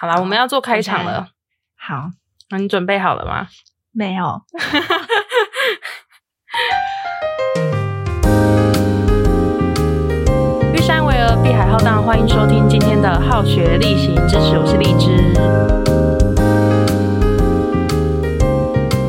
好啦，我们要做开场了。好，那你准备好了吗？没有。玉山巍峨，碧海浩荡，欢迎收听今天的好学例行支持，我是荔枝。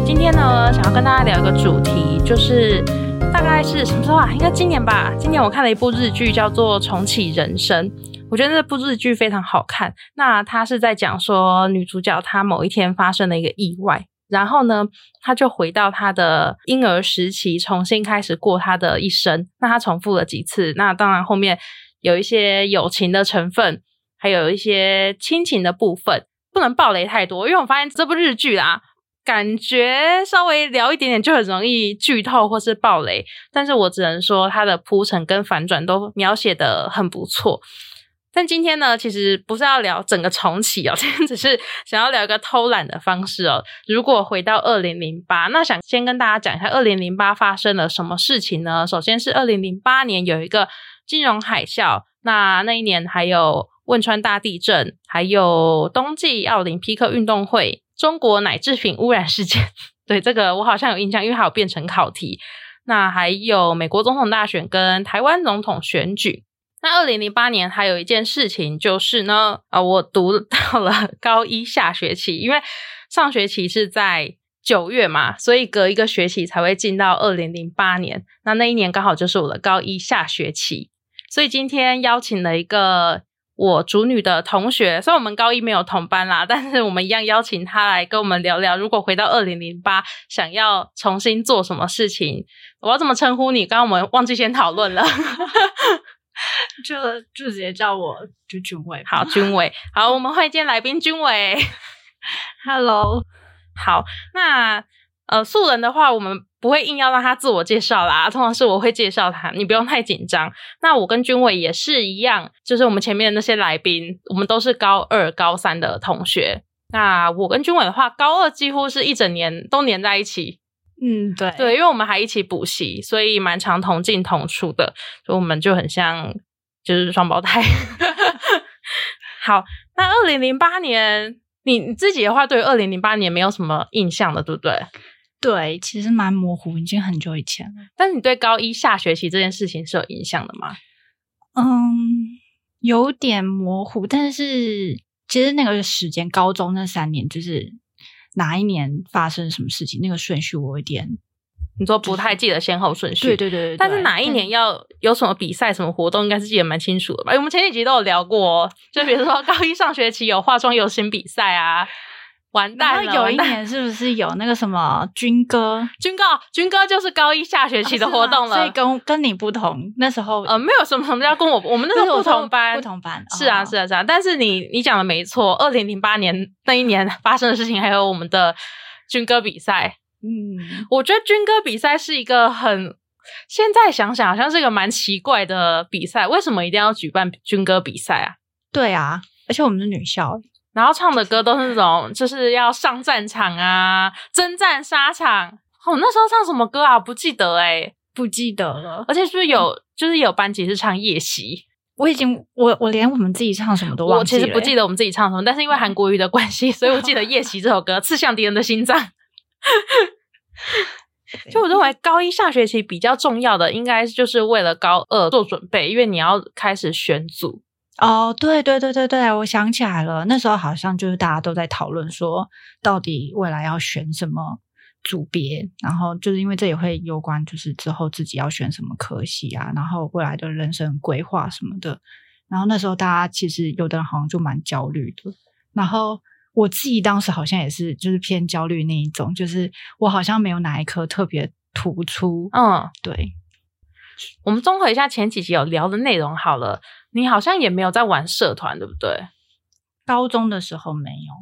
今天呢，想要跟大家聊一个主题，就是大概是什么时候啊？应该今年吧。今年我看了一部日剧，叫做《重启人生》。我觉得这部日剧非常好看。那它是在讲说，女主角她某一天发生了一个意外，然后呢，她就回到她的婴儿时期，重新开始过她的一生。那她重复了几次？那当然后面有一些友情的成分，还有一些亲情的部分，不能暴雷太多，因为我发现这部日剧啊，感觉稍微聊一点点就很容易剧透或是暴雷。但是我只能说，它的铺陈跟反转都描写的很不错。但今天呢，其实不是要聊整个重启哦，今天只是想要聊一个偷懒的方式哦。如果回到二零零八，那想先跟大家讲一下二零零八发生了什么事情呢？首先是二零零八年有一个金融海啸，那那一年还有汶川大地震，还有冬季奥林匹克运动会，中国奶制品污染事件。对这个我好像有印象，因为还有变成考题。那还有美国总统大选跟台湾总统选举。那二零零八年还有一件事情就是呢，啊，我读到了高一下学期，因为上学期是在九月嘛，所以隔一个学期才会进到二零零八年。那那一年刚好就是我的高一下学期，所以今天邀请了一个我主女的同学，虽然我们高一没有同班啦，但是我们一样邀请他来跟我们聊聊，如果回到二零零八，想要重新做什么事情，我要怎么称呼你？刚刚我们忘记先讨论了。就就直接叫我就君伟，好，君伟，好，我们会见来宾君伟。Hello，好，那呃素人的话，我们不会硬要让他自我介绍啦，通常是我会介绍他，你不用太紧张。那我跟君伟也是一样，就是我们前面的那些来宾，我们都是高二、高三的同学。那我跟君伟的话，高二几乎是一整年都黏在一起。嗯，对对，因为我们还一起补习，所以蛮常同进同出的，所以我们就很像就是双胞胎。好，那二零零八年，你你自己的话，对二零零八年没有什么印象的，对不对？对，其实蛮模糊，已经很久以前了。但是你对高一下学期这件事情是有印象的吗？嗯，有点模糊，但是其实那个时间，高中那三年就是。哪一年发生什么事情？那个顺序我有点，你说不太记得先后顺序。对对对，但是哪一年要有什么比赛、什么活动，应该是记得蛮清楚的吧？我们前几集都有聊过，就比如说高一上学期有化妆游行比赛啊。完蛋了！有一年是不是有那个什么军歌？军歌，军歌就是高一下学期的活动了。所以跟跟你不同，那时候呃，没有什么什么叫跟我，我们那时候不同班，不同班。是啊，是啊，是啊。但是你你讲的没错，二零零八年那一年发生的事情，还有我们的军歌比赛。嗯，我觉得军歌比赛是一个很，现在想想好像是一个蛮奇怪的比赛。为什么一定要举办军歌比赛啊？对啊，而且我们是女校。然后唱的歌都是那种，就是要上战场啊，征战沙场。哦，那时候唱什么歌啊？不记得哎，不记得了。而且是不是有，就是有班级是唱夜袭？我已经，我我连我们自己唱什么都忘记了。我其实不记得我们自己唱什么，但是因为韩国语的关系，所以我记得《夜袭》这首歌，刺向敌人的心脏。就我认为，高一下学期比较重要的，应该就是为了高二做准备，因为你要开始选组。哦，对对对对对，我想起来了，那时候好像就是大家都在讨论说，到底未来要选什么组别，然后就是因为这也会有关，就是之后自己要选什么科系啊，然后未来的人生规划什么的。然后那时候大家其实有的人好像就蛮焦虑的，然后我自己当时好像也是就是偏焦虑那一种，就是我好像没有哪一科特别突出。嗯，对。我们综合一下前几集有聊的内容好了。你好像也没有在玩社团，对不对？高中的时候没有，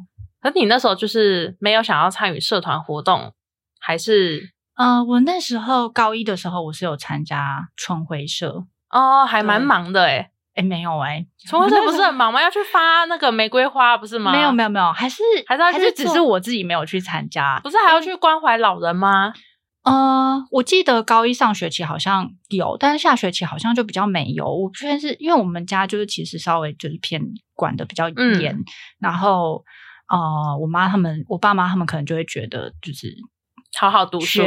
可你那时候就是没有想要参与社团活动，还是？呃，我那时候高一的时候，我是有参加春晖社哦，还蛮忙的诶诶没有诶春晖社不是很忙吗？要去发那个玫瑰花，不是吗？没有没有没有，还是还是还是只是我自己没有去参加，不是还要去关怀老人吗？呃，我记得高一上学期好像有，但是下学期好像就比较没有。我不确定是因为我们家就是其实稍微就是偏管的比较嗯严，然后呃，我妈他们，我爸妈他们可能就会觉得就是好好读书，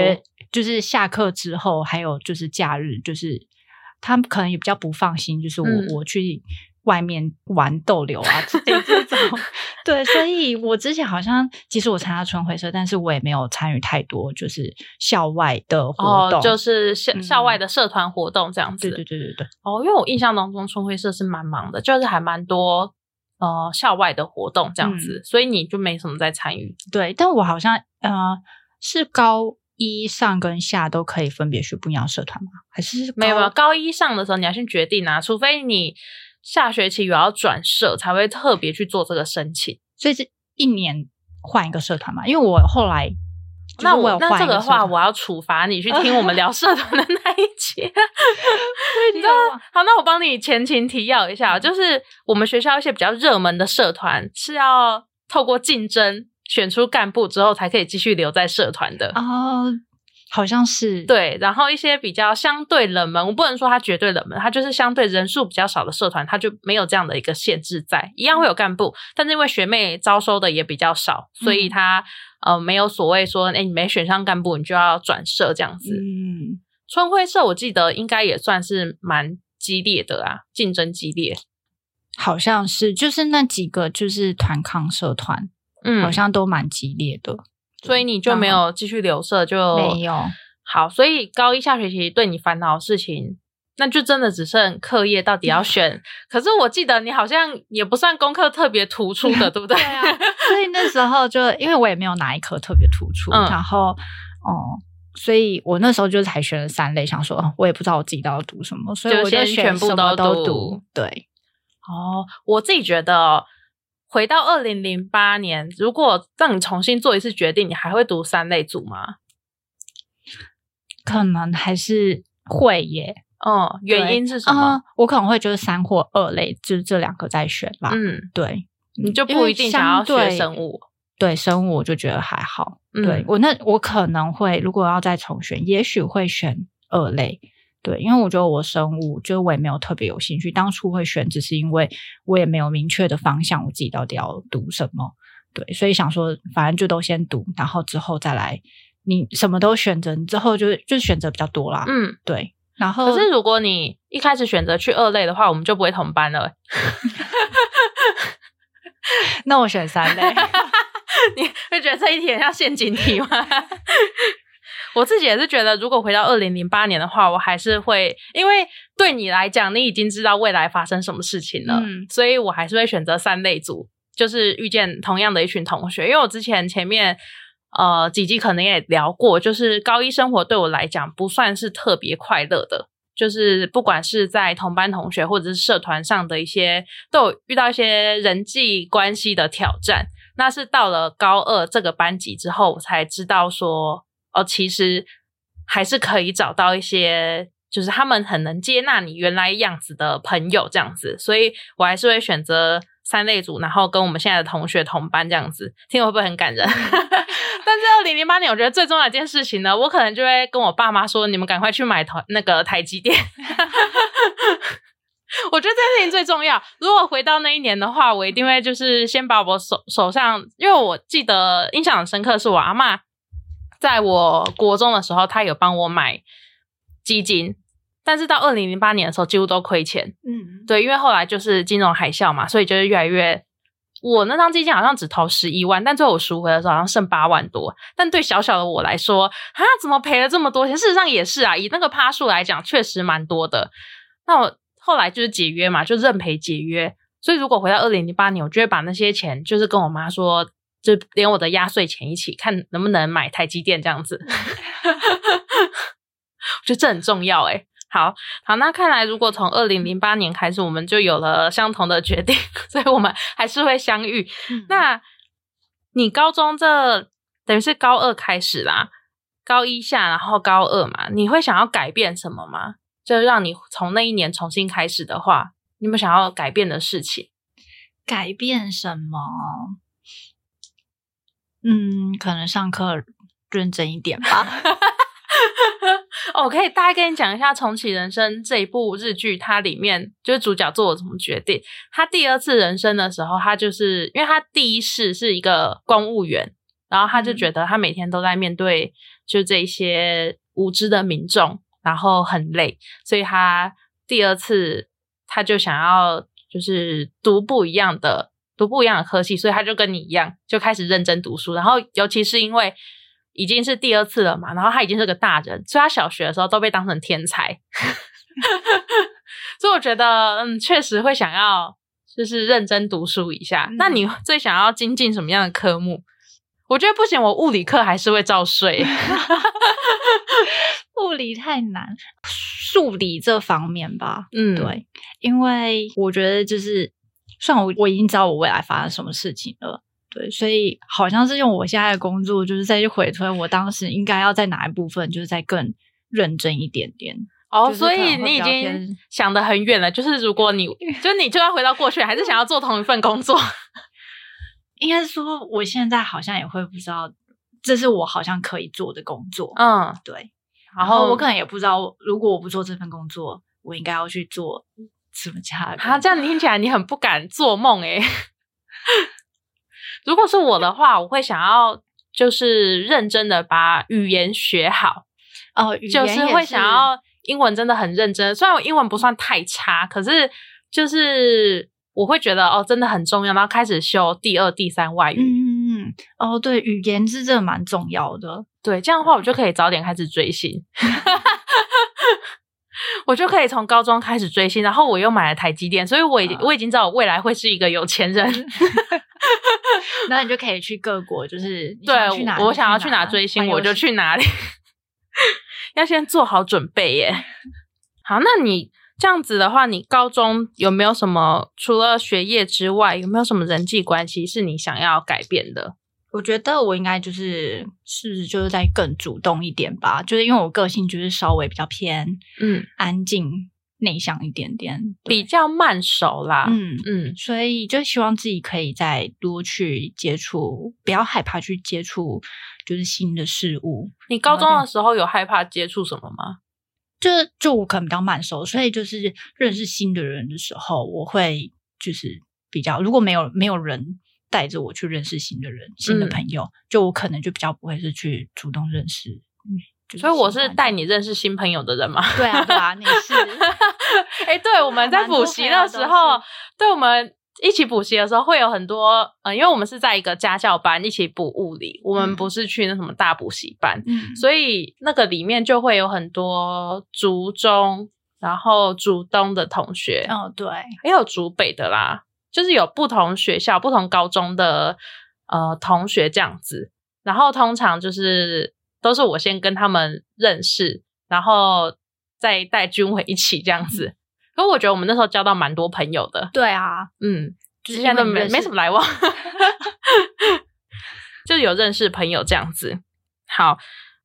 就是下课之后，还有就是假日，就是他们可能也比较不放心，就是我、嗯我去外面玩逗留啊之类这种。对，所以我之前好像，其实我参加春晖社，但是我也没有参与太多就是校外的活动。哦，就是校嗯校外的社团活动这样子。对对对对对，哦，因为我印象当中春晖社是蛮忙的，就是还蛮多呃校外的活动这样子，嗯所以你就没什么在参与。对，但我好像呃是高一上跟下都可以分别去不一样的社团吗？还是没有没有，高高一上的时候你要先决定啊，除非你下学期有要转社，才会特别去做这个申请。所以是一年换一个社团嘛？因为我后来那我有那这个话，我要处罚你去听我们聊社团的那一节。你知道有啊好，那我帮你前情提要一下，就是我们学校一些比较热门的社团是要透过竞争选出干部之后，才可以继续留在社团的。哦，好像是，对，然后一些比较相对冷门，我不能说它绝对冷门，它就是相对人数比较少的社团，它就没有这样的一个限制在，一样会有干部，但是因为学妹招收的也比较少，所以嗯它、呃没有所谓说，哎，你没选上干部，你就要转社这样子。嗯，春晖社我记得应该也算是蛮激烈的啊，竞争激烈。好像是，就是那几个就是团康社团，嗯，好像都蛮激烈的。所以你就没有继续留社，就没有好。所以高一下学期对你烦恼的事情，那就真的只剩课业到底要选。可是我记得你好像也不算功课特别突出的，对不对？对啊，所以那时候就因为我也没有哪一科特别突出，嗯然后哦。所以我那时候就才选了三类，想说哦我也不知道我自己到底读什么，所以我就先全部选什么都读读。对，哦，我自己觉得哦，回到二零零八年，如果让你重新做一次决定，你还会读三类组吗？可能还是会耶。哦，原因是什么？嗯我可能会就是三或二类，就是这两个在选吧。嗯，对，你就不一定想要学生物。对生物我就觉得还好。嗯对我那我可能会，如果要再重选，也许会选二类。对，因为我觉得我生物就是我也没有特别有兴趣，当初会选只是因为我也没有明确的方向，我自己到底要读什么。对，所以想说反正就都先读，然后之后再来，你什么都选择，你之后就就是选择比较多啦。嗯，对，然后可是如果你一开始选择去二类的话，我们就不会同班了。那我选三类。你会觉得这一题很像陷阱题吗？我自己也是觉得，如果回到二零零八年的话，我还是会，因为对你来讲，你已经知道未来发生什么事情了，嗯所以我还是会选择三类组，就是遇见同样的一群同学。因为我之前前面呃几集可能也聊过，就是高一生活对我来讲不算是特别快乐的。就是不管是在同班同学或者是社团上的一些，都有遇到一些人际关系的挑战。那是到了高二这个班级之后，我才知道说，哦，其实还是可以找到一些，就是他们很能接纳你原来样子的朋友这样子，所以我还是会选择三类组，然后跟我们现在的同学同班这样子，听会不会很感人？但是二零零八年，我觉得最重要一件事情呢，我可能就会跟我爸妈说，你们赶快去买台那个台积电。我觉得这件事情最重要。如果回到那一年的话，我一定会就是先把我手手上，因为我记得印象很深刻，是我阿嬷在我国中的时候，他有帮我买基金，但是到二零零八年的时候，几乎都亏钱。嗯，对，因为后来就是金融海啸嘛，所以就是越来越。我那张基金好像只投十一万，但最后我赎回的时候好像剩八万多。但对小小的我来说，啊，怎么赔了这么多钱？事实上也是啊，以那个趴数来讲，确实蛮多的。那我后来就是解约嘛，就认赔解约。所以如果回到二零零八年，我就会把那些钱，就是跟我妈说，就连我的压岁钱一起，看能不能买台积电这样子。我觉得这很重要诶、好好，那看来如果从二零零八年开始，我们就有了相同的决定，所以我们还是会相遇。嗯那你高中这等于是高二开始啦，高一下，然后高二嘛，你会想要改变什么吗？就让你从那一年重新开始的话，你有没有想要改变的事情？改变什么？嗯，可能上课认真一点吧。哦，我可以大概跟你讲一下《重启人生》这一部日剧，它里面就是主角做了什么决定。他第二次人生的时候，他就是因为他第一世是一个公务员，然后他就觉得他每天都在面对就这些无知的民众，然后很累，所以他第二次他就想要就是读不一样的读不一样的科系，所以他就跟你一样就开始认真读书，然后尤其是因为。已经是第二次了嘛，然后他已经是个大人，所以他小学的时候都被当成天才，所以我觉得，嗯，确实会想要就是认真读书一下。那你最想要精进什么样的科目？我觉得不行，我物理课还是会照睡。物理太难，数理这方面吧，嗯，对，因为我觉得就是，算我我已经知道我未来发生什么事情了。对，所以好像是用我现在的工作，就是再去回推我当时应该要在哪一部分，就是再更认真一点点。哦，所以你已经想得很远了。就是如果你，就你就要回到过去，还是想要做同一份工作？应该说，我现在好像也会不知道，这是我好像可以做的工作。嗯，对。然后我可能也不知道，如果我不做这份工作，我应该要去做什么其他的。啊，这样听起来你很不敢做梦诶。如果是我的话，我会想要就是认真的把语言学好哦，就是会想要英文真的很认真。虽然我英文不算太差，可是就是我会觉得哦，真的很重要，然后开始修第二、第三外语。嗯，哦，对，语言是真的蛮重要的。对，这样的话我就可以早点开始追星，我就可以从高中开始追星，然后我又买了台积电，所以我已经我已经知道我未来会是一个有钱人。那你就可以去各国，就是 对我想要去哪追星，我就去哪里。要先做好准备耶。好，那你这样子的话，你高中有没有什么除了学业之外，有没有什么人际关系是你想要改变的？我觉得我应该就是是就是在更主动一点吧，就是因为我个性就是稍微比较偏嗯安静。内向一点点，比较慢熟啦。嗯嗯，所以就希望自己可以再多去接触，不要害怕去接触，就是新的事物。你高中的时候有害怕接触什么吗？就就我可能比较慢熟，所以就是认识新的人的时候，我会就是比较，如果没有没有人带着我去认识新的人、新的朋友，就我可能就比较不会是去主动认识。所以我是带你认识新朋友的人嘛？对啊，对啊，你是。哎，对，我们在补习的时候，对我们一起补习的时候，会有很多，呃，因为我们是在一个家教班一起补物理，我们不是去那什么大补习班，所以那个里面就会有很多竹中，然后竹东的同学，哦，对，也有竹北的啦，就是有不同学校、不同高中的呃同学这样子，然后通常就是都是我先跟他们认识，然后。再带军委一起这样子，可我觉得我们那时候交到蛮多朋友的。对啊，嗯，之前都没没什么来往，就是有认识朋友这样子。好，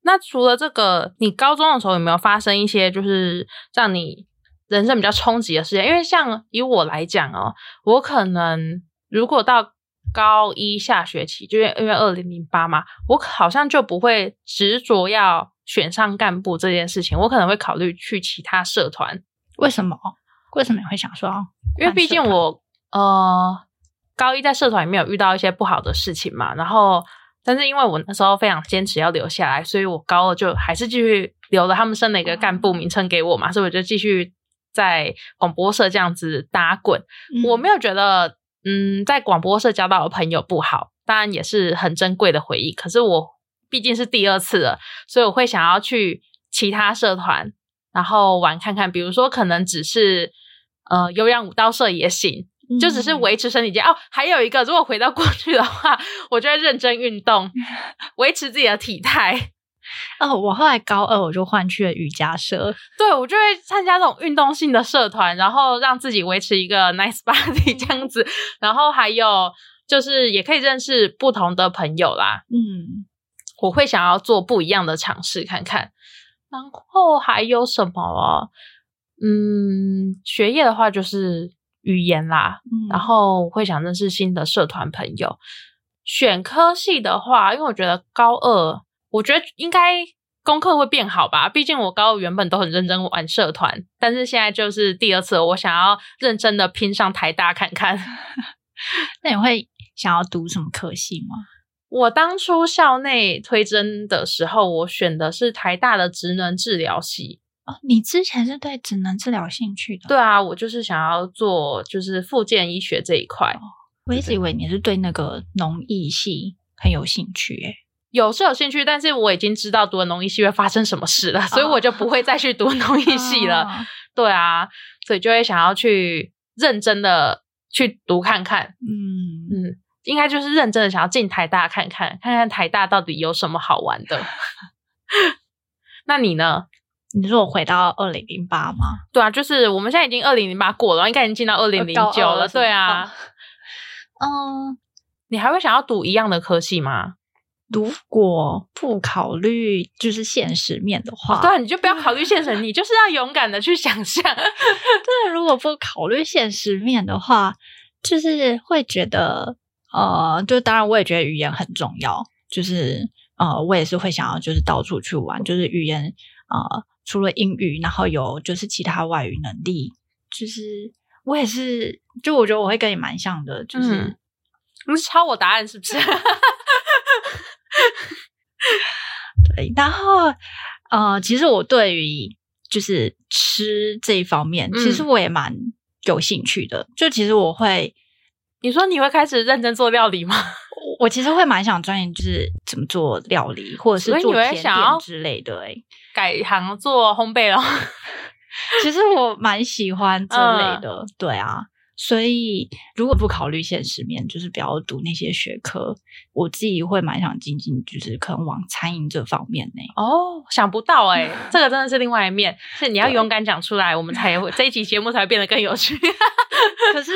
那除了这个，你高中的时候有没有发生一些就是让你人生比较冲击的事情？因为像以我来讲哦，我可能如果到高一下学期，就因为因为二零零八嘛，我好像就不会执着要。选上干部这件事情，我可能会考虑去其他社团。为什么？为什么你会想说？因为毕竟我呃高一在社团里面有遇到一些不好的事情嘛。然后，但是因为我那时候非常坚持要留下来，所以我高二就还是继续留了他们升了一个干部名称给我嘛，所以我就继续在广播社这样子打滚。我没有觉得嗯在广播社交到的朋友不好，当然也是很珍贵的回忆。可是我。毕竟是第二次了，所以我会想要去其他社团，然后玩看看。比如说，可能只是呃有氧舞蹈社也行，就只是维持身体健哦。还有一个，如果回到过去的话，我就会认真运动，维持自己的体态。哦，我后来高二我就换去了瑜伽社，对我就会参加这种运动性的社团，然后让自己维持一个 nice body 这样子。然后还有就是也可以认识不同的朋友啦。嗯。我会想要做不一样的尝试看看，然后还有什么？嗯，学业的话就是语言啦，然后我会想认识新的社团朋友。选科系的话，因为我觉得高二，我觉得应该功课会变好吧？毕竟我高二原本都很认真玩社团，但是现在就是第二次，我想要认真的拼上台大看看。那你会想要读什么科系吗？我当初校内推甄的时候，我选的是台大的职能治疗系。哦，你之前是对职能治疗兴趣的？对啊，我就是想要做就是复健医学这一块。我一直以为你是对那个农艺系很有兴趣，诶有是有兴趣，但是我已经知道读了农艺系会发生什么事了，所以我就不会再去读农艺系了。对啊，所以就会想要去认真的去读看看。嗯嗯，应该就是认真的想要进台大看看，看看台大到底有什么好玩的。那你呢？你说我回到二零零八吗？对啊，就是我们现在已经二零零八过了，应该已经进到二零零九了。对啊。嗯，你还会想要读一样的科系吗？如果不考虑就是现实面的话，对，你就不要考虑现实，你就是要勇敢的去想象。对，如果不考虑现实面的话，就是会觉得，呃，就当然我也觉得语言很重要，就是呃，我也是会想要就是到处去玩，就是语言呃，除了英语，然后有就是其他外语能力，就是我也是，就我觉得我会跟你蛮像的，就是你是抄我答案是不是？对，然后呃，其实我对于就是吃这一方面，其实我也蛮有兴趣的。就其实我会，你说你会开始认真做料理吗？我其实会蛮想钻研，就是怎么做料理，或者是做甜点之类的。哎，改行做烘焙了。其实我蛮喜欢这类的，对啊。所以，如果不考虑现实面，就是不要读那些学科，我自己会蛮想进进，就是可能往餐饮这方面呢。哦，想不到哎，这个真的是另外一面，是你要勇敢讲出来，我们才会这一期节目才会变得更有趣。可是，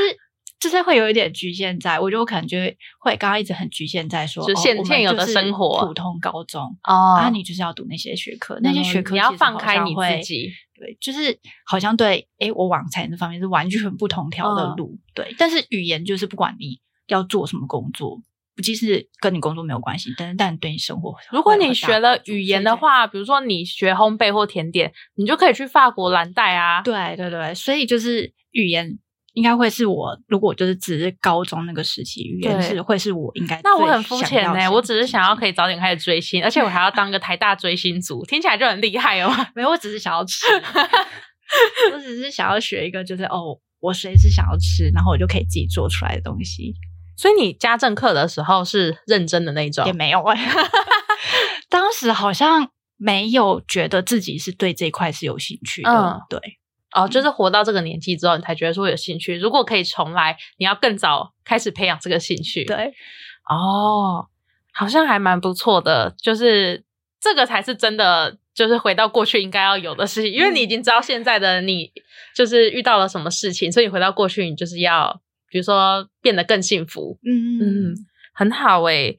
就是会有一点局限在，我觉得我可能就会会刚刚一直很局限在说，现现有的生活，普通高中哦，那你就是要读那些学科，那些学科你要放开你自己。对，就是好像对，哎，我往财这方面是完全不同条的路。对，但是语言就是不管你要做什么工作，不即使跟你工作没有关系，但是但对你生活，如果你学了语言的话，比如说你学烘焙或甜点，你就可以去法国蓝带啊。对对对，所以就是语言。应该会是我，如果就是只是高中那个时期，语言是会是我应该。那我很肤浅呢，我只是想要可以早点开始追星，而且我还要当个台大追星族，听起来就很厉害哦。没有，我只是想要吃，我只是想要学一个，就是哦，我随时想要吃，然后我就可以自己做出来的东西。所以你家政课的时候是认真的那种？也没有哎，当时好像没有觉得自己是对这块是有兴趣的，对。哦，就是活到这个年纪之后，你才觉得说有兴趣。如果可以重来，你要更早开始培养这个兴趣。对，哦，好像还蛮不错的。就是这个才是真的，就是回到过去应该要有的事情。因为你已经知道现在的你，就是遇到了什么事情，所以回到过去，你就是要，比如说变得更幸福。嗯嗯，很好诶。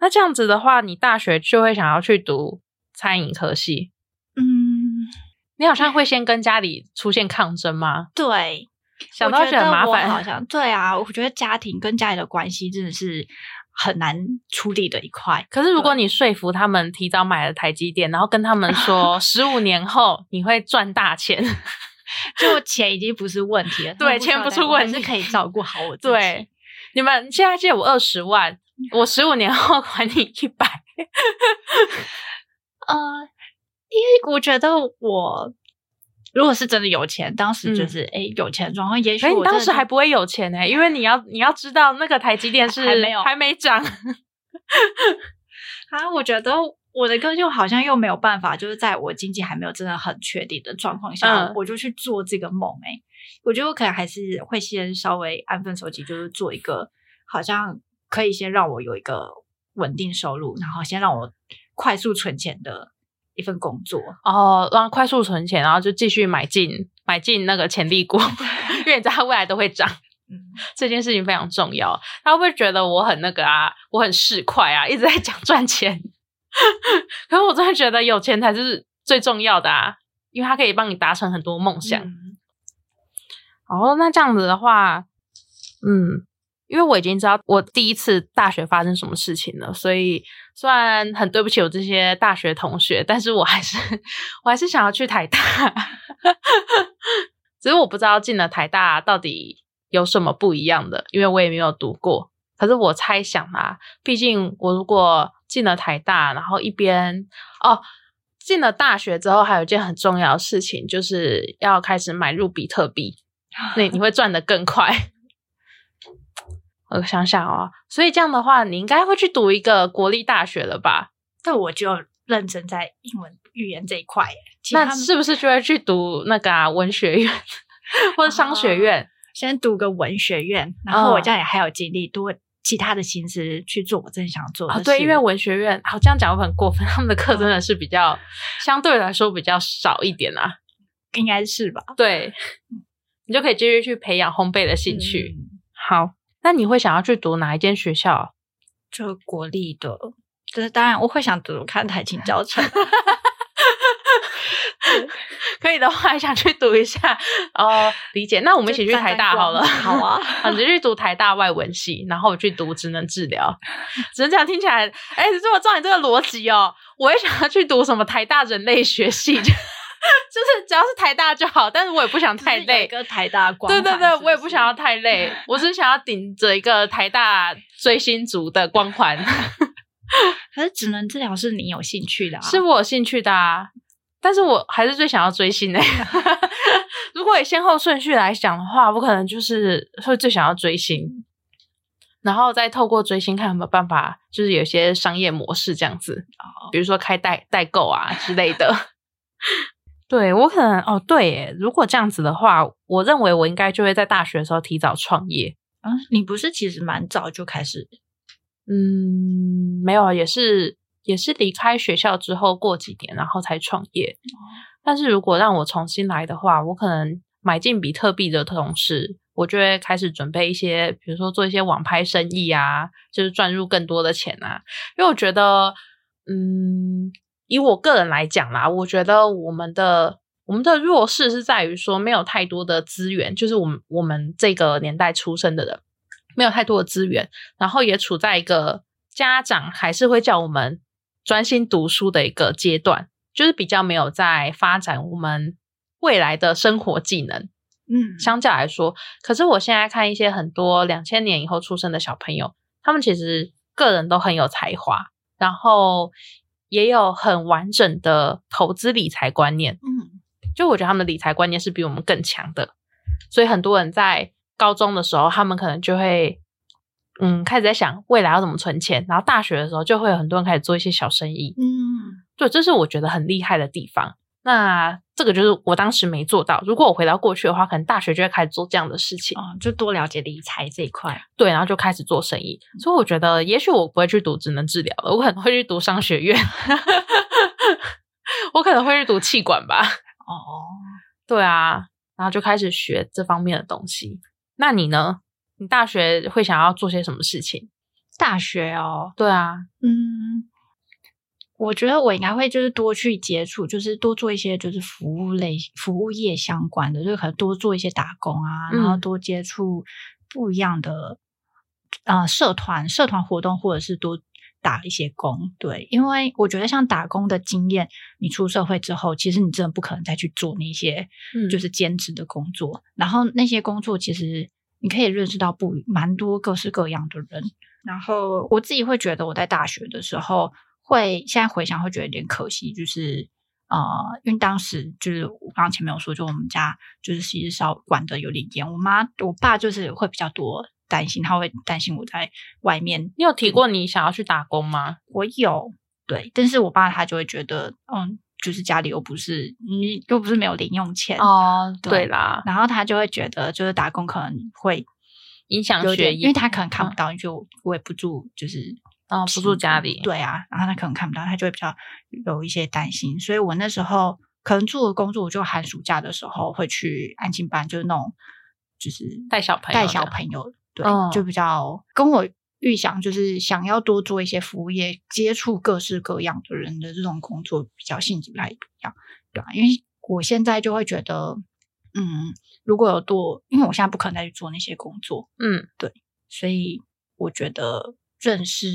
那这样子的话，你大学就会想要去读餐饮科系。你好像会先跟家里出现抗争吗？对，想到觉得麻烦，好像对啊。我觉得家庭跟家里的关系真的是很难处理的一块。可是如果你说服他们提早买了台积电，然后跟他们说 十五年后你会赚大钱，就钱已经不是问题了。对，钱不是问题，是可以照顾好我自己。对，你们现在借我二十万，我十五年后还你一百。呃。因为我觉得我如果是真的有钱，当时就是哎有钱状况，也许我当时还不会有钱呢，因为你要你要知道那个台积电是还没有还没涨啊。我觉得我的歌就好像又没有办法，就是在我经济还没有真的很确定的状况下，我就去做这个梦。哎，我觉得我可能还是会先稍微安分守己，就是做一个好像可以先让我有一个稳定收入，然后先让我快速存钱的。一份工作哦，让快速存钱，然后就继续买进买进那个潜力股，因为你知道它未来都会涨。嗯，这件事情非常重要。他会不会觉得我很那个啊？我很市侩啊，一直在讲赚钱。可是我真的觉得有钱才是最重要的啊，因为它可以帮你达成很多梦想。哦，那这样子的话，嗯，因为我已经知道我第一次大学发生什么事情了，所以虽然很对不起我这些大学同学，但是我还是 我还是想要去台大。只是我不知道进了台大到底有什么不一样的，因为我也没有读过。可是我猜想啊，毕竟我如果进了台大，然后一边哦进了大学之后，还有一件很重要的事情，就是要开始买入比特币，那你会赚得更快。我想想哦，所以这样的话，你应该会去读一个国立大学了吧？那我就认真在英文语言这一块。那是不是就会去读那个啊文学院或者商学院？先读个文学院，然后我这样也还有精力多其他的心思去做我真的想做的。对，因为文学院，好这样讲会很过分，他们的课真的是比较相对来说比较少一点啊，应该是吧？对，你就可以继续去培养烘焙的兴趣。好。那你会想要去读哪一间学校？就国立的，就是当然我会想读看台情教程，可以的话想去读一下哦。理解，那我们一起去台大好了。好啊，你就去读台大外文系，然后我去读职能治疗。只能这样听起来，哎，如果照你这个逻辑哦，我也想要去读什么台大人类学系。就是只要是台大就好，但是我也不想太累。一个台大光，对对对，我也不想要太累。我只想要顶着一个台大追星族的光环。可是只能治疗是你有兴趣的，是我有兴趣的啊。但是我还是最想要追星诶。如果以先后顺序来讲的话，我可能就是会最想要追星，然后再透过追星看有没有办法，就是有些商业模式这样子，比如说开代代购啊之类的。对我可能哦，对，如果这样子的话，我认为我应该就会在大学的时候提早创业。啊，你不是其实蛮早就开始？嗯，没有，也是也是离开学校之后过几年，然后才创业。但是如果让我重新来的话，我可能买进比特币的同时，我就会开始准备一些，比如说做一些网拍生意啊，就是赚入更多的钱啊。因为我觉得，嗯。以我个人来讲啦，我觉得我们的我们的弱势是在于说没有太多的资源，就是我们我们这个年代出生的人没有太多的资源，然后也处在一个家长还是会叫我们专心读书的一个阶段，就是比较没有在发展我们未来的生活技能。嗯，相较来说，可是我现在看一些很多两千年以后出生的小朋友，他们其实个人都很有才华，然后。也有很完整的投资理财观念，嗯，就我觉得他们的理财观念是比我们更强的，所以很多人在高中的时候，他们可能就会，嗯，开始在想未来要怎么存钱，然后大学的时候就会有很多人开始做一些小生意，嗯，对，这是我觉得很厉害的地方。那这个就是我当时没做到。如果我回到过去的话，可能大学就会开始做这样的事情，就多了解理财这一块。对，然后就开始做生意。所以我觉得，也许我不会去读职能治疗了，我可能会去读商学院。我可能会去读气管吧。哦，对啊，然后就开始学这方面的东西。那你呢？你大学会想要做些什么事情？大学哦，对啊，嗯。我觉得我应该会就是多去接触，就是多做一些就是服务类、服务业相关的，就可能多做一些打工啊，然后多接触不一样的啊社团、社团活动，或者是多打一些工。对，因为我觉得像打工的经验，你出社会之后，其实你真的不可能再去做那些就是兼职的工作。然后那些工作其实你可以认识到不蛮多各式各样的人。然后我自己会觉得我在大学的时候。会现在回想会觉得有点可惜，就是呃，因为当时就是我刚刚前面有说，就我们家就是其实稍管的有点严，我妈我爸就是会比较多担心，他会担心我在外面。你有提过你想要去打工吗？我有，对，但是我爸他就会觉得，嗯，就是家里又不是你又不是没有零用钱哦，对啦，然后他就会觉得就是打工可能会影响学业，因为他可能看不到，就我也不住，就是。哦，不住家里，对啊，然后他可能看不到，他就会比较有一些担心。所以我那时候可能做的工作，我就寒暑假的时候会去安静班，就是那种就是带小朋友带小朋友，对，就比较跟我预想就是想要多做一些服务业，接触各式各样的人的这种工作比较性质不太一样，对吧？因为我现在就会觉得，嗯，如果有多，因为我现在不可能再去做那些工作，嗯，对。所以我觉得认识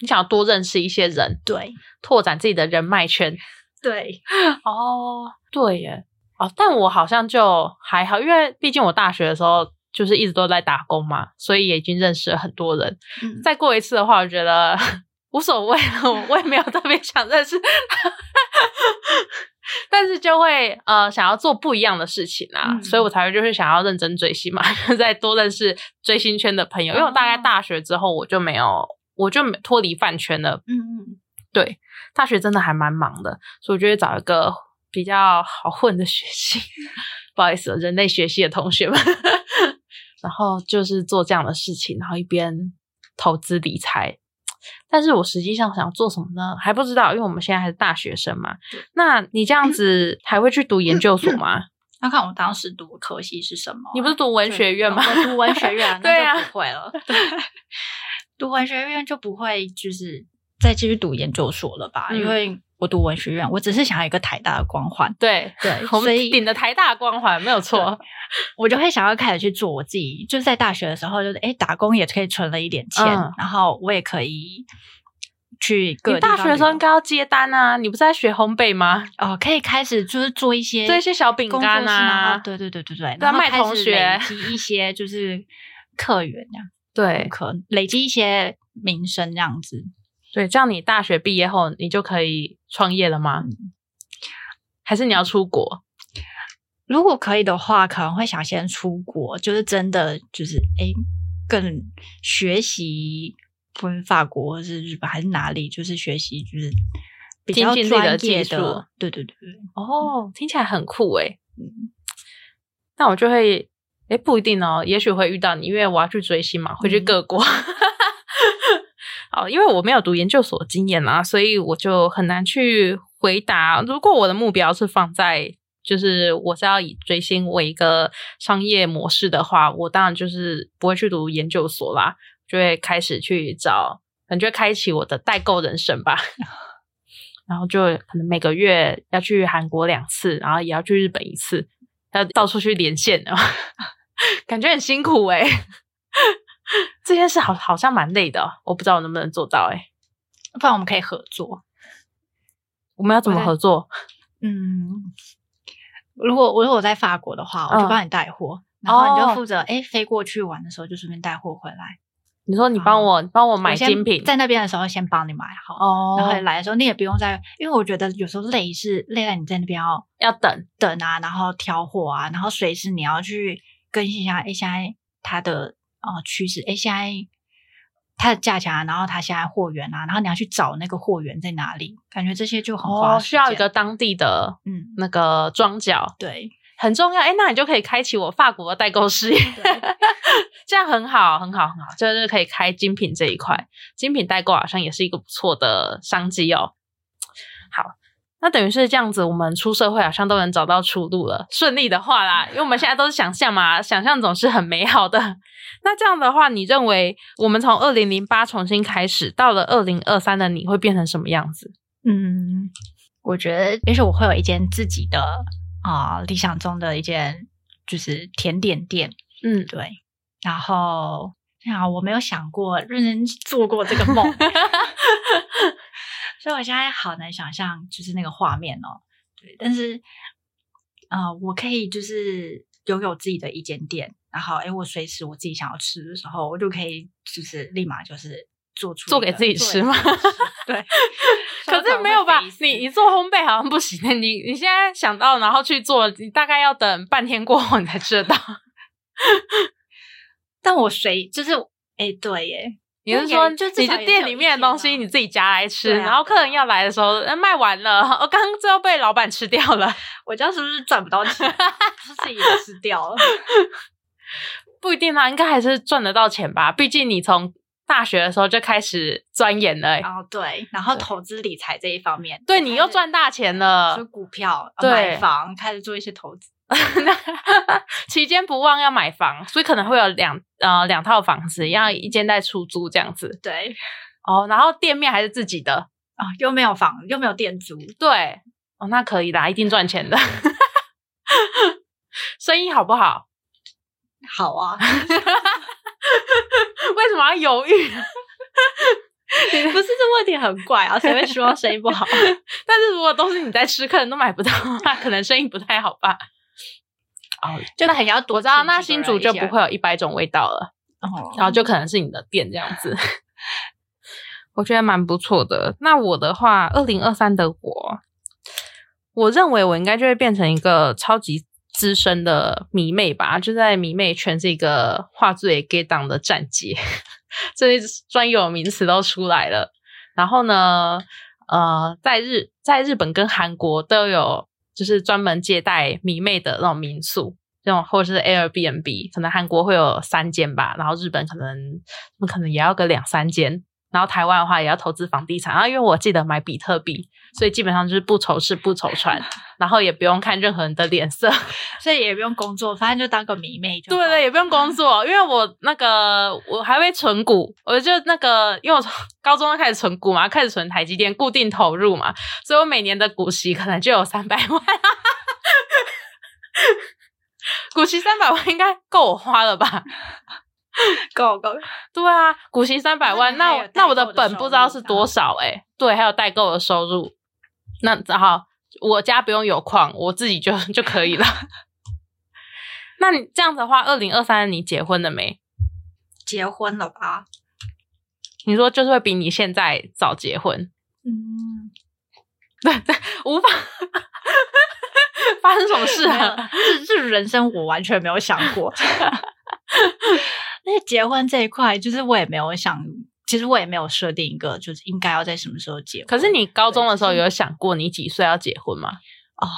你想要多认识一些人，对拓展自己的人脉圈。对，哦，对耶，哦，但我好像就还好，因为毕竟我大学的时候就是一直都在打工嘛，所以也已经认识了很多人。嗯再过一次的话，我觉得 无所谓了，我我也没有特别想认识，但是就会呃想要做不一样的事情啊，嗯所以我才会就是想要认真追星嘛，就再多认识追星圈的朋友，因为我大概哦。大学之后我就没有，我就没脱离饭圈了，嗯嗯，对，大学真的还蛮忙的，所以我就会找一个比较好混的学系，不好意思，人类学系的同学们，然后就是做这样的事情，然后一边投资理财。但是我实际上想做什么呢？还不知道，因为我们现在还是大学生嘛。那你这样子还会去读研究所吗？要看我当时读的科系是什么。你不是读文学院吗？我读文学院，那就不会了。对，读文学院就不会就是再继续读研究所了吧？嗯因为我读文学院，我只是想要一个台大的光环，对 对我们所以顶着台大光环没有错。我就会想要开始去做我自己。就是在大学的时候，就是哎，打工也可以存了一点钱，嗯然后我也可以去各你大学的时候旅游应该要接单啊，你不是在学烘焙吗？哦，可以开始就是做一些做一些小饼干室然啊后对对对对对，对啊卖同学累 积一些就是客源这样，对可累积一些名声这样子。对，这样你大学毕业后，你就可以创业了吗？嗯还是你要出国？如果可以的话，可能会想先出国，就是真的就是诶更学习，不是法国或是日本还是哪里，就是学习就是比较精进自己的专业技术的，对对对对，哦，听起来很酷诶。嗯那我就会，诶，不一定哦，也许会遇到你，因为我要去追星嘛，会去嗯各国。好，因为我没有读研究所的经验啊，所以我就很难去回答。如果我的目标是放在，就是我是要以追星为一个商业模式的话，我当然就是不会去读研究所啦，就会开始去找，可能就会开启我的代购人生吧。然后就可能每个月要去韩国两次，然后也要去日本一次，要到处去连线的，感觉很辛苦诶、这件事好好像蛮累的哦，我不知道我能不能做到诶、不然我们可以合作。我们要怎么合作？嗯，如果如果我在法国的话，我就嗯帮你带货，然后你哦就负责哎飞过去玩的时候就顺便带货回来，你说你帮我，你帮我买精品，在那边的时候先帮你买好。哦，然后来的时候，你也不用再，因为我觉得有时候累是累在你在那边要要等，等啊，然后挑货啊，然后随时你要去更新一下，哎，现在它的呃趋势，哎，现在它的价钱啊，然后它现在货源啊，然后你要去找那个货源在哪里，感觉这些就很花哦，需要一个当地的嗯，那个庄脚，对很重要。哎，那你就可以开启我法国的代购事业，这样很好，很好，很好，就是可以开精品这一块，精品代购好像也是一个不错的商机哦。好，那等于是这样子，我们出社会好像都能找到出路了。顺利的话啦，因为我们现在都是想象嘛，想象总是很美好的。那这样的话，你认为我们从二零零八重新开始，到了二零二三的你会变成什么样子？嗯，我觉得也许我会有一间自己的啊、理想中的一间就是甜点店，嗯，对，然后啊，我没有想过认真做过这个梦 所以我现在好难想象就是那个画面哦。对，但是啊、呃我可以就是拥有自己的一间店，然后哎，我随时我自己想要吃的时候，我就可以就是立马就是做出做给自己吃吗做给自己吃对，可是没有吧？你你做烘焙好像不行，你你现在想到然后去做，你大概要等半天过后你才吃得到。但我随就是哎，对耶，你是说，就至你少也是有一就店里面的东西啊你自己夹来吃，啊然后客人要来的时候那卖完了，我刚刚最后被老板吃掉了。我这样是不是赚不到钱？自己也吃掉了。不一定啊，应该还是赚得到钱吧？毕竟你从大学的时候就开始钻研了、欸，哦，对，然后投资理财这一方面，对你又赚大钱了就，股票、买房，开始做一些投资。期间不忘要买房，所以可能会有两呃两套房子，要一间在出租这样子。对，哦，然后店面还是自己的，啊、又没有房，又没有店租，对，哦，那可以啦，一定赚钱的。生意好不好？好啊，为什么要犹豫？不是这问题很怪啊，谁会希望生意不好？但是如果都是你在吃，客人都买不到那，可能生意不太好吧？哦，就很要多。我知道，那新竹就不会有一百种味道了，哦，然后就可能是你的店这样子。我觉得蛮不错的。那我的话，二零二三的我，我认为我应该就会变成一个超级资深的迷妹吧，就在迷妹圈是一个画最 gay 档的站姐。这些专有名词都出来了，然后呢，呃，在日在日本跟韩国都有，就是专门接待迷妹的那种民宿，这种或者是 Airbnb，可能韩国会有三间吧，然后日本可能可能也要个两三间。然后台湾的话也要投资房地产，然后因为我记得买比特币，所以基本上就是不愁吃不愁穿，然后也不用看任何人的脸色，所以也不用工作，反正就当个迷妹就。对对，也不用工作，因为我那个我还会存股，我就那个因为我从高中就开始存股嘛，开始存台积电固定投入嘛，所以我每年的股息可能就有三百万，股息三百万应该够我花了吧？够够，对啊，股息三百万，那那我的本不知道是多少哎，对，还有代购的收入，那然后我家不用有矿，我自己就就可以了。那你这样子的话，二零二三你结婚了没？结婚了吧？你说就是会比你现在早结婚？嗯，对对，无法发生什么事啊？这这人生我完全没有想过。那结婚这一块，就是我也没有想，其实我也没有设定一个，就是应该要在什么时候结婚。可是你高中的时候有想过你几岁要结婚吗？哦，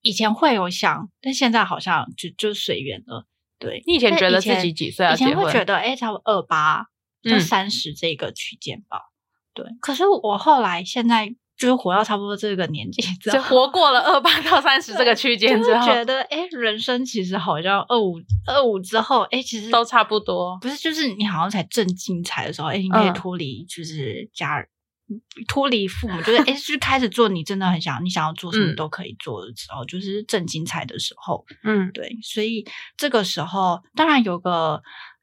以前会有想，但现在好像就就随缘了。对你以前觉得自己几岁要结婚？以前会觉得哎，差不多二八到三十这个区间吧。对，可是我后来现在。就是活到差不多这个年纪，就活过了 二八到三十这个区间之后，觉得哎，人生其实好像二五二五之后，哎，其实都差不多。不是，就是你好像才正精彩的时候，哎，你可以脱离，就是家人，脱离父母，就是哎，就开始做你真的很想，你想要做什么都可以做的时候，就是正精彩的时候。嗯，对，所以这个时候当然有个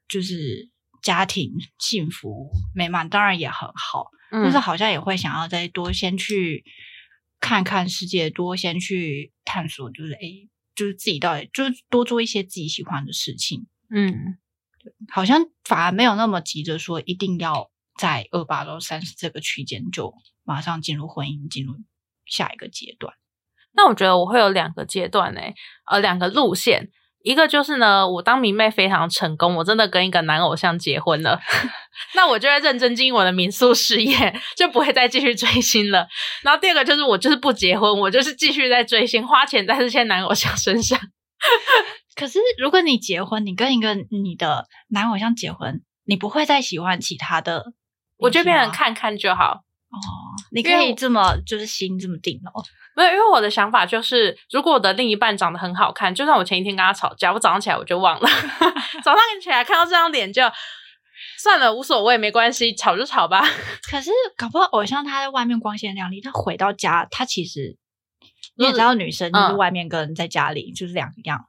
就是家庭幸福美满，当然也很好。就是好像也会想要再多先去看看世界，多先去探索，就是诶，就是自己到底就是多做一些自己喜欢的事情。嗯，好像反而没有那么急着说一定要在二八到三十这个区间就马上进入婚姻，进入下一个阶段。那我觉得我会有两个阶段呢，呃，两个路线。一个就是呢，我当迷妹非常成功，我真的跟一个男偶像结婚了，那我就会认真经营我的民宿事业，就不会再继续追星了。然后第二个就是我就是不结婚，我就是继续在追星，花钱在这些男偶像身上。可是如果你结婚，你跟一个你的男偶像结婚，你不会再喜欢其他的，我就变成看看就好。哦，你可以这么就是心这么定哦。没有，因为我的想法就是，如果我的另一半长得很好看，就算我前一天跟他吵架，我早上起来我就忘了，早上起来看到这张脸就算了，无所谓，没关系，吵就吵吧。可是搞不好偶像他在外面光鲜亮丽，他回到家，他其实你也知道，女生就是外面跟在家里就是两个样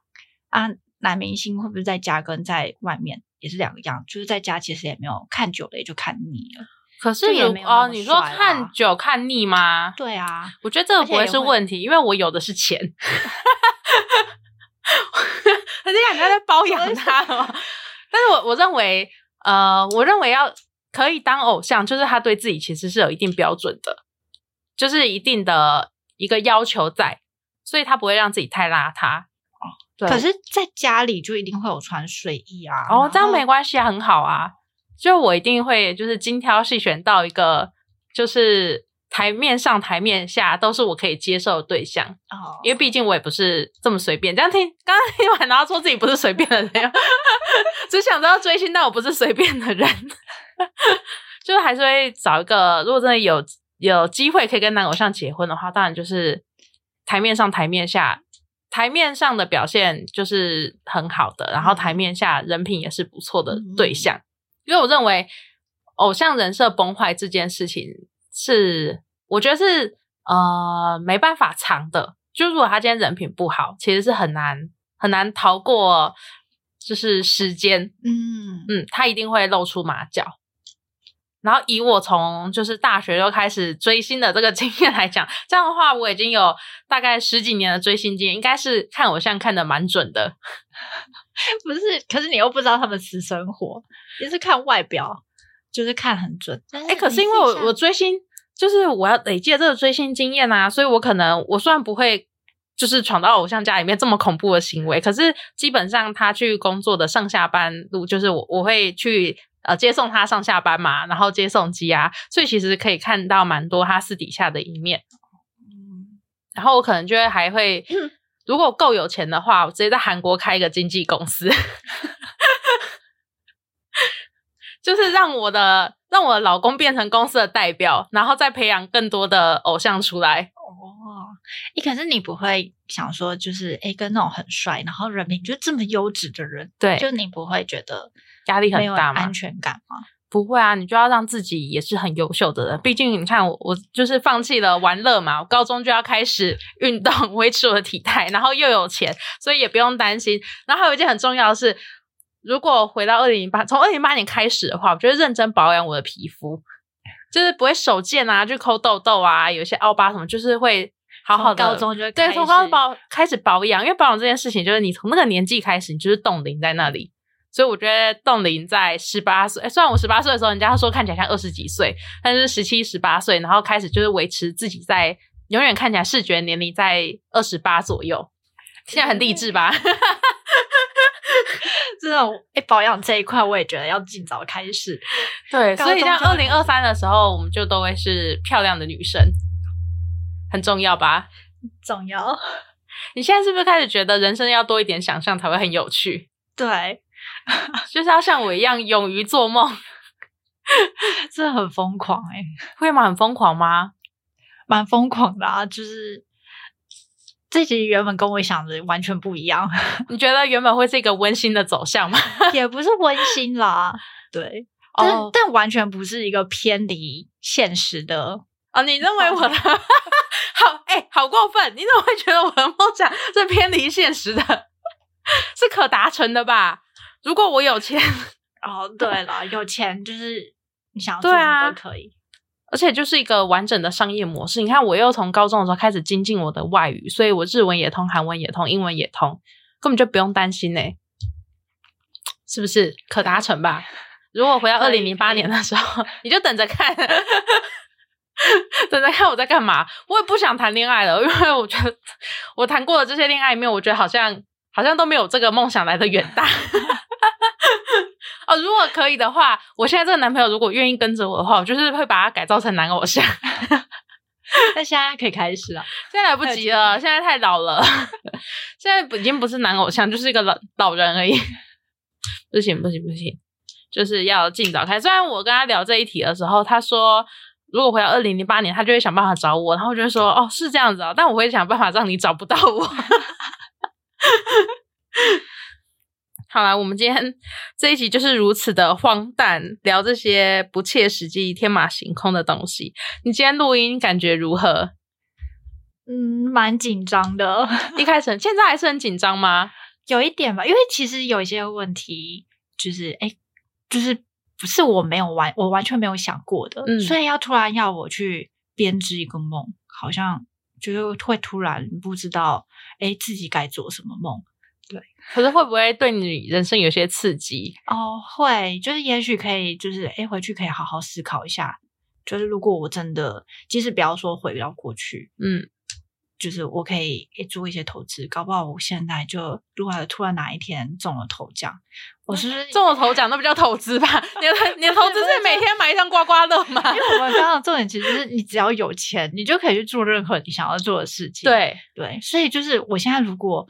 啊。男明星会不会在家跟在外面也是两个样？就是在家其实也没有看久了也就看腻了。可是有哦，你说看久看腻吗？对啊，我觉得这个不会是问题，因为我有的是钱。很厉害，他在包养他哦。但是我我认为，呃，我认为要可以当偶像，就是他对自己其实是有一定标准的，就是一定的一个要求在，所以他不会让自己太邋遢。哦，对。可是在家里就一定会有穿睡衣啊。哦，这样没关系啊，很好啊。就我一定会就是精挑细选到一个，就是台面上台面下都是我可以接受的对象哦，因为毕竟我也不是这么随便。这样听刚刚听完，然后说自己不是随便的人，只想着要追星，但我不是随便的人，就是还是会找一个。如果真的有有机会可以跟男偶像结婚的话，当然就是台面上台面下，台面上的表现就是很好的，然后台面下人品也是不错的对象。因为我认为偶像人设崩坏这件事情是，我觉得是呃没办法藏的。就如果他今天人品不好，其实是很难很难逃过就是时间，嗯嗯，他一定会露出马脚。然后以我从就是大学就开始追星的这个 经验来讲，这样的话我已经有大概十几年的追星经验，应该是看偶像看的蛮准的。不是，可是你又不知道他们私生活，也是看外表，就是看很准。哎，可是因为我我追星，就是我要累积这个追星经验啊，所以我可能我虽然不会就是闯到偶像家里面这么恐怖的行为，可是基本上他去工作的上下班路，就是我我会去呃接送他上下班嘛，然后接送机啊，所以其实可以看到蛮多他私底下的一面。嗯然后我可能就会还会，如果够有钱的话，我直接在韩国开一个经纪公司，就是让我的让我的老公变成公司的代表，然后再培养更多的偶像出来。哦，哎，可是你不会想说，就是哎，跟那种很帅，然后人品就这么优质的人，对，就你不会觉得压力很大吗？安全感吗？不会啊，你就要让自己也是很优秀的人。毕竟你看我，我就是放弃了玩乐嘛，我高中就要开始运动，维持我的体态，然后又有钱，所以也不用担心。然后还有一件很重要的是，如果回到二零零八，从二零零八年开始的话，我觉得认真保养我的皮肤，就是不会手贱啊，去抠痘痘啊，有些凹疤什么，就是会好好的。高中就会对，从高中保开始保养，因为保养这件事情，就是你从那个年纪开始，你就是冻龄在那里。所以我觉得冻龄在十八岁，诶虽然我十八岁的时候，人家说看起来像二十几岁，但是十七、十八岁，然后开始就是维持自己在永远看起来视觉年龄在二十八左右，现在很励志吧？这种哎保养这一块，我也觉得要尽早开始。对，所以像二零二三的时候，我们就都会是漂亮的女生，很重要吧？重要，你现在是不是开始觉得人生要多一点想象才会很有趣？对，就是要像我一样勇于做梦，真的很疯狂哎、会吗？很疯狂吗？蛮疯狂的啊！就是这集原本跟我想的完全不一样，你觉得原本会是一个温馨的走向吗？也不是温馨啦，对，但、哦但完全不是一个偏离现实的。哦，你认为我的好哎、好过分？你怎么会觉得我的梦想是偏离现实的？是可达成的吧？如果我有钱，哦，对了，有钱就是你想要做什么都可以。而且就是一个完整的商业模式。你看，我又从高中的时候开始精进我的外语，所以我日文也通，韩文也通，英文也通，根本就不用担心呢、是不是可达成吧？如果回到二零零八年的时候，你就等着看，等着看我在干嘛。我也不想谈恋爱了，因为我觉得我谈过的这些恋爱里面，我觉得好像好像都没有这个梦想来的远大。哦，如果可以的话，我现在这个男朋友如果愿意跟着我的话，我就是会把他改造成男偶像。那现在可以开始了，现在来不及了，现在太老了，现在已经不是男偶像，就是一个老老人而已。不行不行不行，就是要尽早开。虽然我跟他聊这一题的时候，他说如果回到二零零八年，他就会想办法找我，然后我就会说哦是这样子哦，但我会想办法让你找不到我。好啦，我们今天 这一集就是如此的荒诞，聊这些不切实际、天马行空的东西。你今天录音感觉如何？嗯，蛮紧张的，一开始现在还是很紧张吗？有一点吧，因为其实有一些问题就是哎，就是不是我没有完，我完全没有想过的，嗯所以要突然要我去编织一个梦，好像就是会突然不知道哎自己该做什么梦。可是会不会对你人生有些刺激？哦，会，就是也许可以，就是哎，回去可以好好思考一下。就是如果我真的，即使不要说回到过去，嗯，就是我可以诶做一些投资，搞不好我现在就如果突然哪一天中了头奖，我是不是中了头奖那不叫投资吧？你的你的投资是每天买一张刮刮乐吗？因为我们刚刚的重点其实是你只要有钱，你就可以去做任何你想要做的事情。对，对，所以就是我现在如果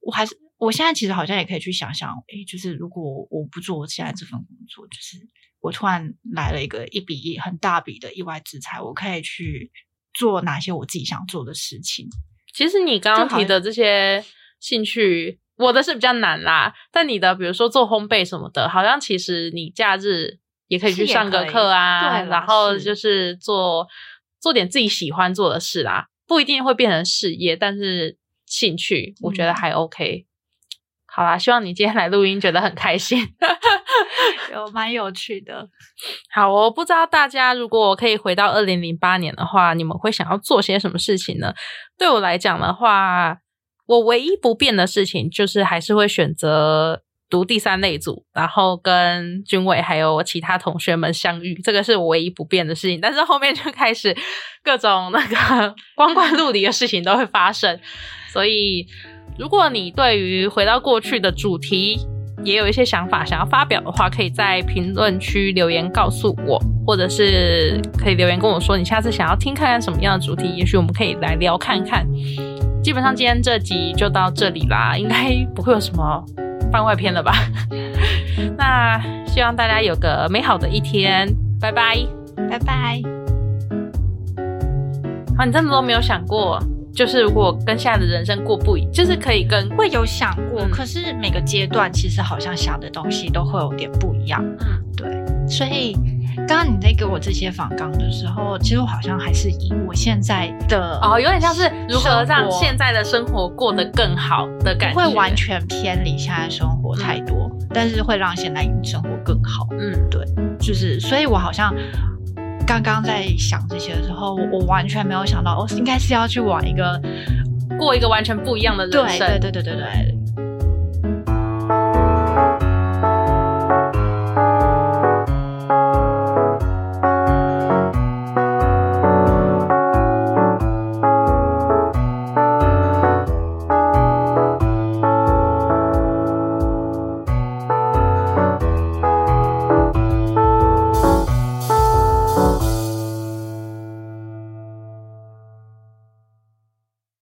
我还是我现在其实好像也可以去想想，诶，就是如果我不做我现在这份工作，就是我突然来了一个一笔很大笔的意外之财，我可以去做哪些我自己想做的事情。其实你刚刚提的这些兴趣，我的是比较难啦。但你的，比如说做烘焙什么的，好像其实你假日也可以去上个课啊，对然后就是做做点自己喜欢做的事啦，不一定会变成事业，但是兴趣我觉得嗯还 OK。好啦，希望你今天来录音觉得很开心，有蛮有趣的。好，我不知道大家如果我可以回到二零零八年的话，你们会想要做些什么事情呢？对我来讲的话，我唯一不变的事情就是还是会选择读第三类组，然后跟军委还有其他同学们相遇，这个是我唯一不变的事情。但是后面就开始各种那个 光怪陆离的事情都会发生，所以。如果你对于回到过去的主题也有一些想法想要发表的话，可以在评论区留言告诉我，或者是可以留言跟我说你下次想要听看看什么样的主题，也许我们可以来聊看看。基本上今天这集就到这里啦，应该不会有什么番外篇了吧？那希望大家有个美好的一天，拜拜，拜拜。好，你真的都没有想过？就是如果跟现在的人生过不一，就是可以跟会有想过，可是每个阶段其实好像想的东西都会有点不一样。嗯，对。所以刚刚你在给我这些访纲的时候，其实我好像还是以我现在的哦，有点像是如何让现在的生活过得更好的感觉，会完全偏离现在生活太多，但是会让现在生活更好。嗯，对，就是所以我好像。刚刚在想这些的时候，我完全没有想到，我应该是要去往一个过一个完全不一样的人生。对对对对对对。